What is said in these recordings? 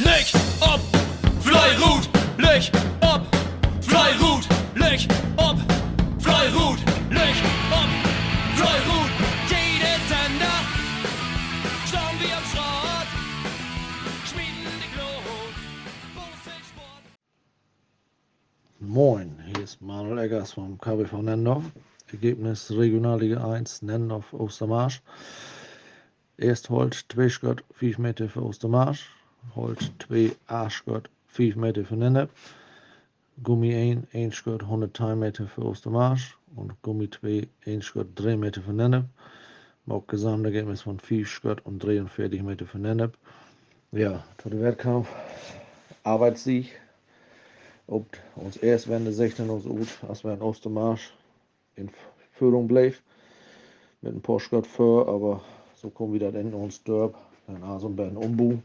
Licht ob, Fleirut, Licht ob, Fleirut, Licht ob, Fleirut, Licht ob, Fleirut. Jede Sender, schauen wir am Schrott, schmieden die Glut. Moin, hier ist Manuel Eggers vom KBV Nendorf. Ergebnis Regionalliga 1 Nendorf Ostermarsch. Eerst Holt 2 schot 5 meter voor Oostermaars. Holt 2 A schot 5 meter voor Nennep. Gummi 1 1 schot 110 meter voor Oostermaars. Und Gummi 2 1 schot 3 meter. Maar ook Gesamtergebnis von 5 schot und 43 meter voor Nennep. Ja, de Wettkampf Arbeitssieg. Ob uns erst wenn der 16 uns gut, als wir in Ostermarsch in Führung bleef. Mit ein paar Schritt vor, aber so kommen wieder in uns Dörp, dann also ein Umbu.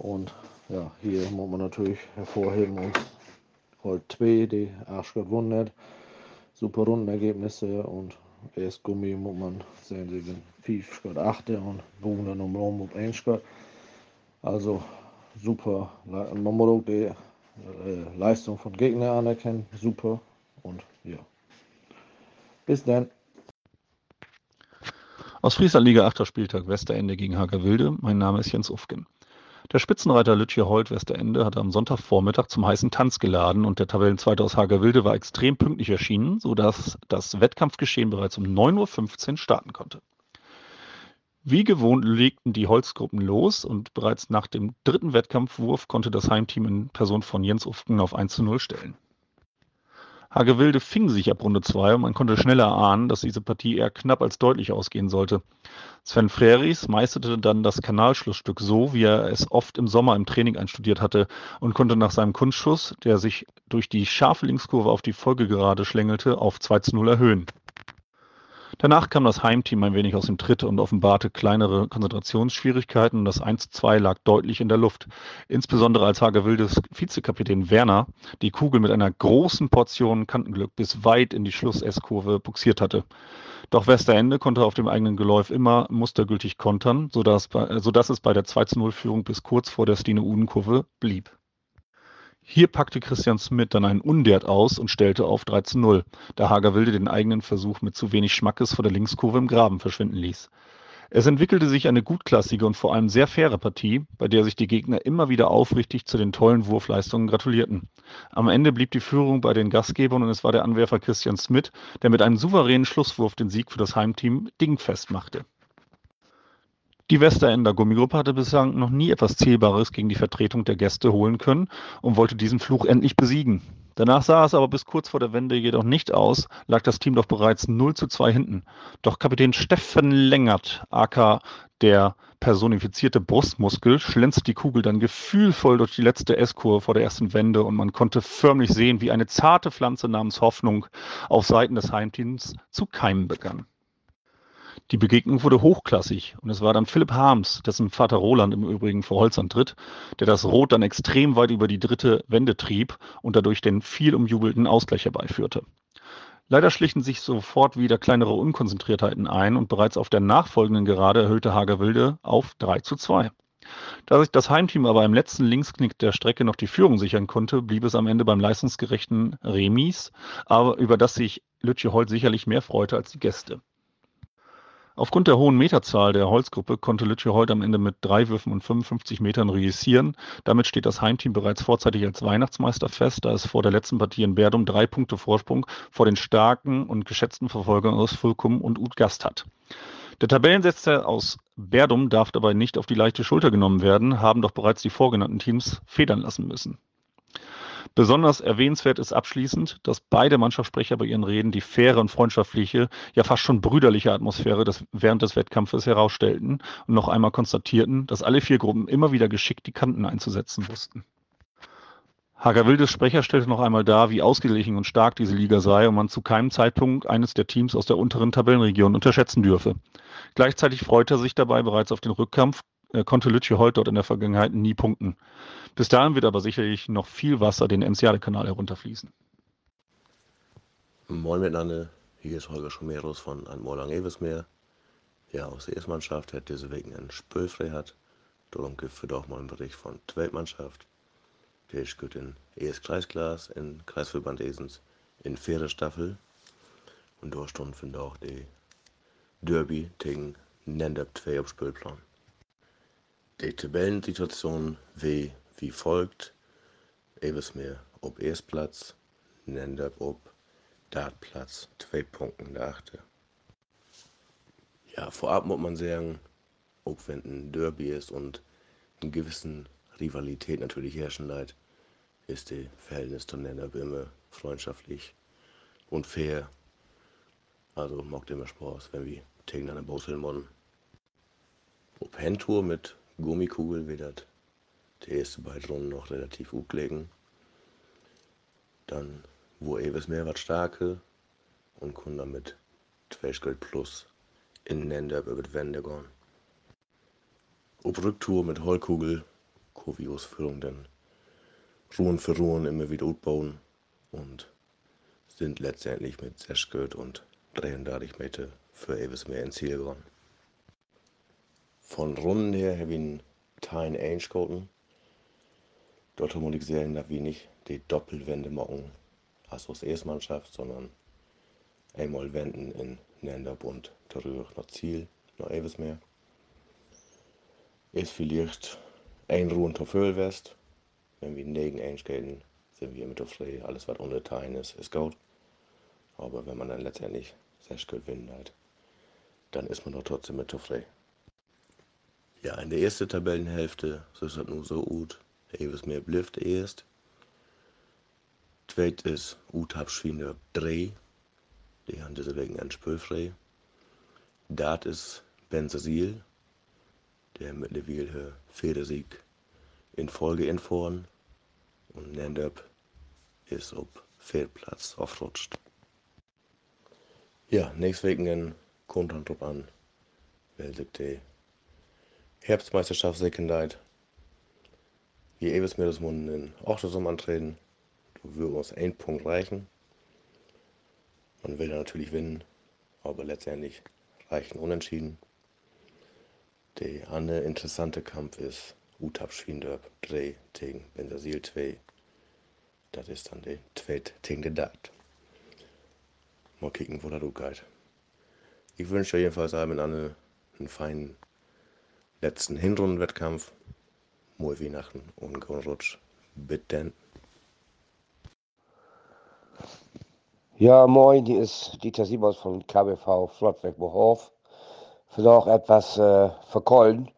Und ja, hier muss man natürlich hervorheben uns Holt 2, die Arschgott wundert. Super Rundenergebnisse und erst Gummi muss man sehen, sie sind 5 Schritt 8 und Bogen um Rom auf 1 Schritt. Also super. Man muss auch die äh, Leistung von Gegner anerkennen. Super. Und ja. Bis dann. Aus Friesland Liga 8. Spieltag Westerende gegen Hagerwilde. Mein Name ist Jens Ufgen. Der Spitzenreiter Lütje Holt Westerende hatte am Sonntagvormittag zum heißen Tanz geladen und der Tabellenzweite aus Hagerwilde war extrem pünktlich erschienen, sodass das Wettkampfgeschehen bereits um 9.15 Uhr starten konnte. Wie gewohnt legten die Holzgruppen los und bereits nach dem dritten Wettkampfwurf konnte das Heimteam in Person von Jens Ufgen auf 1 zu 0 stellen. Hagewilde fing sich ab Runde 2 und man konnte schneller ahnen, dass diese Partie eher knapp als deutlich ausgehen sollte. Sven Freris meisterte dann das Kanalschlussstück so, wie er es oft im Sommer im Training einstudiert hatte und konnte nach seinem Kunstschuss, der sich durch die scharfe Linkskurve auf die Folgegerade schlängelte, auf 2 zu 0 erhöhen. Danach kam das Heimteam ein wenig aus dem Tritt und offenbarte kleinere Konzentrationsschwierigkeiten und das 1-2 lag deutlich in der Luft. Insbesondere als Hagewildes Vizekapitän Werner die Kugel mit einer großen Portion Kantenglück bis weit in die Schluss-S-Kurve buxiert hatte. Doch Westerende konnte auf dem eigenen Geläuf immer mustergültig kontern, sodass, sodass es bei der 2-0-Führung bis kurz vor der Stine-Uden-Kurve blieb. Hier packte Christian Smith dann einen Undert aus und stellte auf 3 zu 0, da Hagerwilde den eigenen Versuch mit zu wenig Schmackes vor der Linkskurve im Graben verschwinden ließ. Es entwickelte sich eine gutklassige und vor allem sehr faire Partie, bei der sich die Gegner immer wieder aufrichtig zu den tollen Wurfleistungen gratulierten. Am Ende blieb die Führung bei den Gastgebern und es war der Anwerfer Christian Smith, der mit einem souveränen Schlusswurf den Sieg für das Heimteam dingfest machte. Die Westerender Gummigruppe hatte bislang noch nie etwas Zählbares gegen die Vertretung der Gäste holen können und wollte diesen Fluch endlich besiegen. Danach sah es aber bis kurz vor der Wende jedoch nicht aus, lag das Team doch bereits 0 zu 2 hinten. Doch Kapitän Steffen Längert, aka der personifizierte Brustmuskel, schlänzt die Kugel dann gefühlvoll durch die letzte S-Kurve vor der ersten Wende und man konnte förmlich sehen, wie eine zarte Pflanze namens Hoffnung auf Seiten des Heimteams zu keimen begann. Die Begegnung wurde hochklassig und es war dann Philipp Harms, dessen Vater Roland im Übrigen für Holz antritt, der das Rot dann extrem weit über die dritte Wende trieb und dadurch den viel umjubelten Ausgleich herbeiführte. Leider schlichen sich sofort wieder kleinere Unkonzentriertheiten ein und bereits auf der nachfolgenden Gerade erhöhte Hagerwilde auf 3 zu 2. Da sich das Heimteam aber im letzten Linksknick der Strecke noch die Führung sichern konnte, blieb es am Ende beim leistungsgerechten Remis, aber über das sich Lütje Holt sicherlich mehr freute als die Gäste. Aufgrund der hohen Meterzahl der Holzgruppe konnte Lütje heute am Ende mit drei Würfen und 55 Metern reüssieren. Damit steht das Heimteam bereits vorzeitig als Weihnachtsmeister fest, da es vor der letzten Partie in Berdum drei Punkte Vorsprung vor den starken und geschätzten Verfolgern aus Fulkum und Utgast hat. Der Tabellensetzer aus Berdum darf dabei nicht auf die leichte Schulter genommen werden, haben doch bereits die vorgenannten Teams federn lassen müssen. Besonders erwähnenswert ist abschließend, dass beide Mannschaftssprecher bei ihren Reden die faire und freundschaftliche, ja fast schon brüderliche Atmosphäre des, während des Wettkampfes herausstellten und noch einmal konstatierten, dass alle vier Gruppen immer wieder geschickt die Kanten einzusetzen wussten. Hagerwildes Sprecher stellte noch einmal dar, wie ausgeglichen und stark diese Liga sei und man zu keinem Zeitpunkt eines der Teams aus der unteren Tabellenregion unterschätzen dürfe. Gleichzeitig freute er sich dabei bereits auf den Rückkampf, konnte Lütje heute dort in der Vergangenheit nie punkten. Bis dahin wird aber sicherlich noch viel Wasser den Enziade-Kanal herunterfließen. Moin miteinander, hier ist Holger Schumerus von Antmorlang Eversmeer. Ja, aus der Erstmannschaft hat diese Wegen ein Spölfrei hat. Darum gibt es auch mal einen Bericht von der Weltmannschaft. Der ist gut in ES Kreisklasse, in Kreisverband Esens, in vierter Staffel. Und stand von auch die Derby gegen Nendap 2 auf Spielplan. Die Tabellensituation wie, wie folgt. Eversmeer op Erstplatz, Nendap op Dartplatz, zwei Punkten der Achte. Ja, vorab muss man sagen, auch wenn ein Derby ist und eine gewissen Rivalität natürlich herrschen leid, ist die Verhältnis zu Nendap immer freundschaftlich und fair. Also macht immer Spaß, wenn wir gegeneinander bauseln wollen. Ob Handtour mit Gummikugel wird die erste beiden Runden noch relativ gut legen. Dann, wo Eves mehr was starke und kann damit 2 plus in Nender über die Wände gehen. Ob Rücktour mit Heulkugel, Kurvi-Ausführung dann Ruhen für Ruhen immer wieder aufbauen und sind letztendlich mit 6 und 33 Meter für Eves mehr ins Ziel gegangen. Von Runden her habe ich einen Ainge gehalten. Dort muss ich sagen, dass wir nicht die Doppelwände machen, also als Erstmannschaft, sondern einmal wenden in Nendab und nach Ziel, noch etwas mehr. Ist vielleicht ein Ruhen zur Füllwest. Wenn wir negen einstellen, sind wir mit der Frei. Alles, was unter Teilen ist, ist gut. Aber wenn man dann letztendlich sehr gut gewinnen hat, dann ist man doch trotzdem mit der Frei. Ja, in der ersten Tabellenhälfte ist das nur so gut. Eves mehr blifft erst. Zweit ist Utab Schwiener 3. Die haben deswegen ein Spülfrei. Dat ist Benzasil, der mittlerweile Federsieg in Folge in vorn. Und Nendab ist auf Viertplatz aufrutscht. Ja, nächstes Wochenende kommt dann drauf an, welche die Herbstmeisterschaft Sekundheit wie ewig mir das Mund in Ochtersum antreten. Du würdest uns ein Punkt reichen. Man will natürlich gewinnen, aber letztendlich reichen Unentschieden. Der andere interessante Kampf ist Utap Schwindörp 3 gegen Benzasil 2. Das ist dann der zweite gegen den Dat. Mal kicken, wo das geht. Ich wünsche jedenfalls allen einen, einen feinen letzten Hinrundenwettkampf. Mooi Weihnachten und guten Rutsch. Bitte. Ja, moin, hier ist Dieter Simons von KBV Flottweg Bohof. Vielleicht etwas äh, verkollen,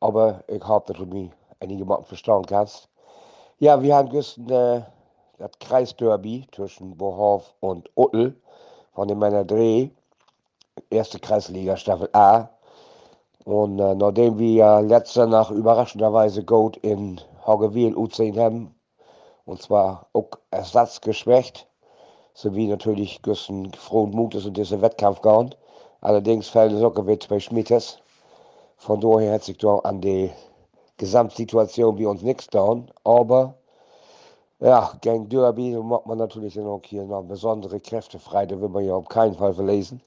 aber ich hoffe, dass du mich einigermaßen verstehen kannst. Ja, wir haben gestern äh, das Kreisderby zwischen Bohof und Uttel von dem Männer Dreh, erste Kreisliga Staffel A. Und äh, nachdem wir letzte Nacht überraschenderweise Gold in Haugewil U10 haben, und zwar auch ersatzgeschwächt, wir natürlich gestern frohen Mutes in diesen Wettkampf gegangen. Allerdings fällt es auch wieder zwei Schmittes. Von daher hat sich da an die Gesamtsituation wie uns nichts getan. Aber ja, gegen Derby macht man natürlich auch hier noch besondere Kräfte frei. Da will man ja auf keinen Fall verlesen.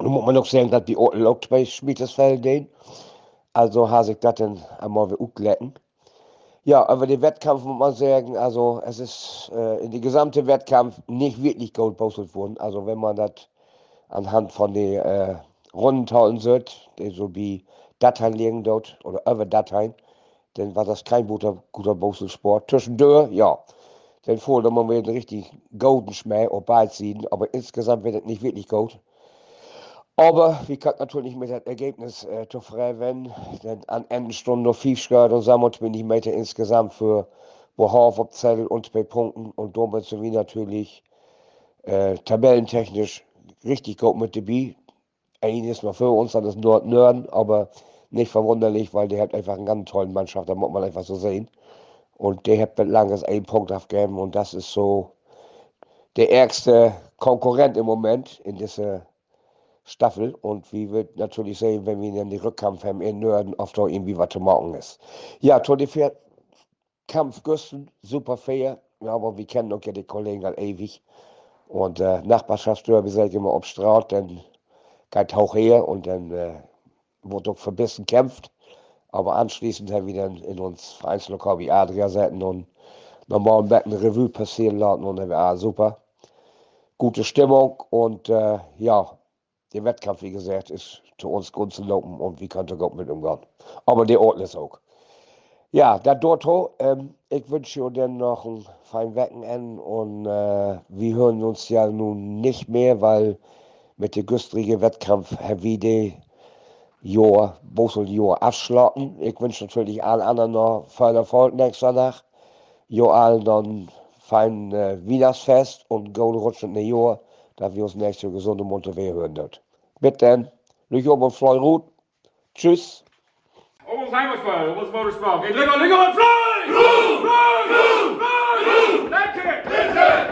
Nun muss man auch sagen, dass die Orten auch bei Schmiedesfeld gehen. Also habe ich das dann einmal wieder glätten. Ja, aber den Wettkampf muss man sagen, also es ist äh, in den gesamten Wettkampf nicht wirklich gut gepostet worden. Also wenn man das anhand von den äh, Rundentaulen sieht, so wie Dateien liegen dort oder über Dateien, dann war das kein guter, guter Bostelsport. Zwischendurch, ja, dann fuhr man mal einen richtig golden Schmäh auf beiden Seiten, aber insgesamt wird es nicht wirklich gut. Aber wir können natürlich mit dem Ergebnis äh, zufrieden werden. Denn an Endenstunde noch viel gehört und bin ich Meter insgesamt für Bohauf auf Zettel und zwei Punkten und sind wir natürlich äh, tabellentechnisch richtig gut mit dabei. Ist noch für uns, das ist nur Nörden, aber nicht verwunderlich, weil der hat einfach eine ganz tolle Mannschaft, da muss man einfach so sehen. Und der hat mit langes einen Punkt aufgegeben und das ist so der ärgste Konkurrent im Moment in dieser Staffel und wie wird natürlich sehen, wenn wir dann die Rückkampf haben in Nörden, ob da irgendwie was zu machen ist. Ja, Tour de Pferd, Kampf Güsten, super fair, aber wir kennen auch ja die Kollegen halt ewig. Und äh, Nachbarschaftsderby seid immer auf Straat, dann geht auch her und dann äh, wird auch verbissen kämpft. Aber anschließend haben wir dann in uns Vereinslokal wie Adria setzen und nochmal ein Becken Revue passieren lassen und dann war super. Gute Stimmung und äh, ja, der Wettkampf, wie gesagt, ist zu uns gut zu laufen und wie könnte Gott mit umgehen. Aber der Ort ist auch. Ja, da Dorto, ähm, ich wünsche dir noch ein fein Wochenende und äh, wir hören uns ja nun nicht mehr, weil mit dem güstrigen Wettkampf Herr Wiede Jahr, Bosel Jahr abschlossen. Ich wünsche natürlich allen anderen noch viel Erfolg nächsten Sonntag. Jo allen dann fein äh, Weihnachtsfest und guten Rutsch in den Jahr, dass wir uns nächstes Jahr gesund und munter wieder hören. Bitte dann, Lüch oben und Freu Ruth. Tschüss. Almost Heimatfall, almost Motorsport. Geht Linger, Linger und Fly! Fly! Fly! Fly! Fly! Fly! Danke!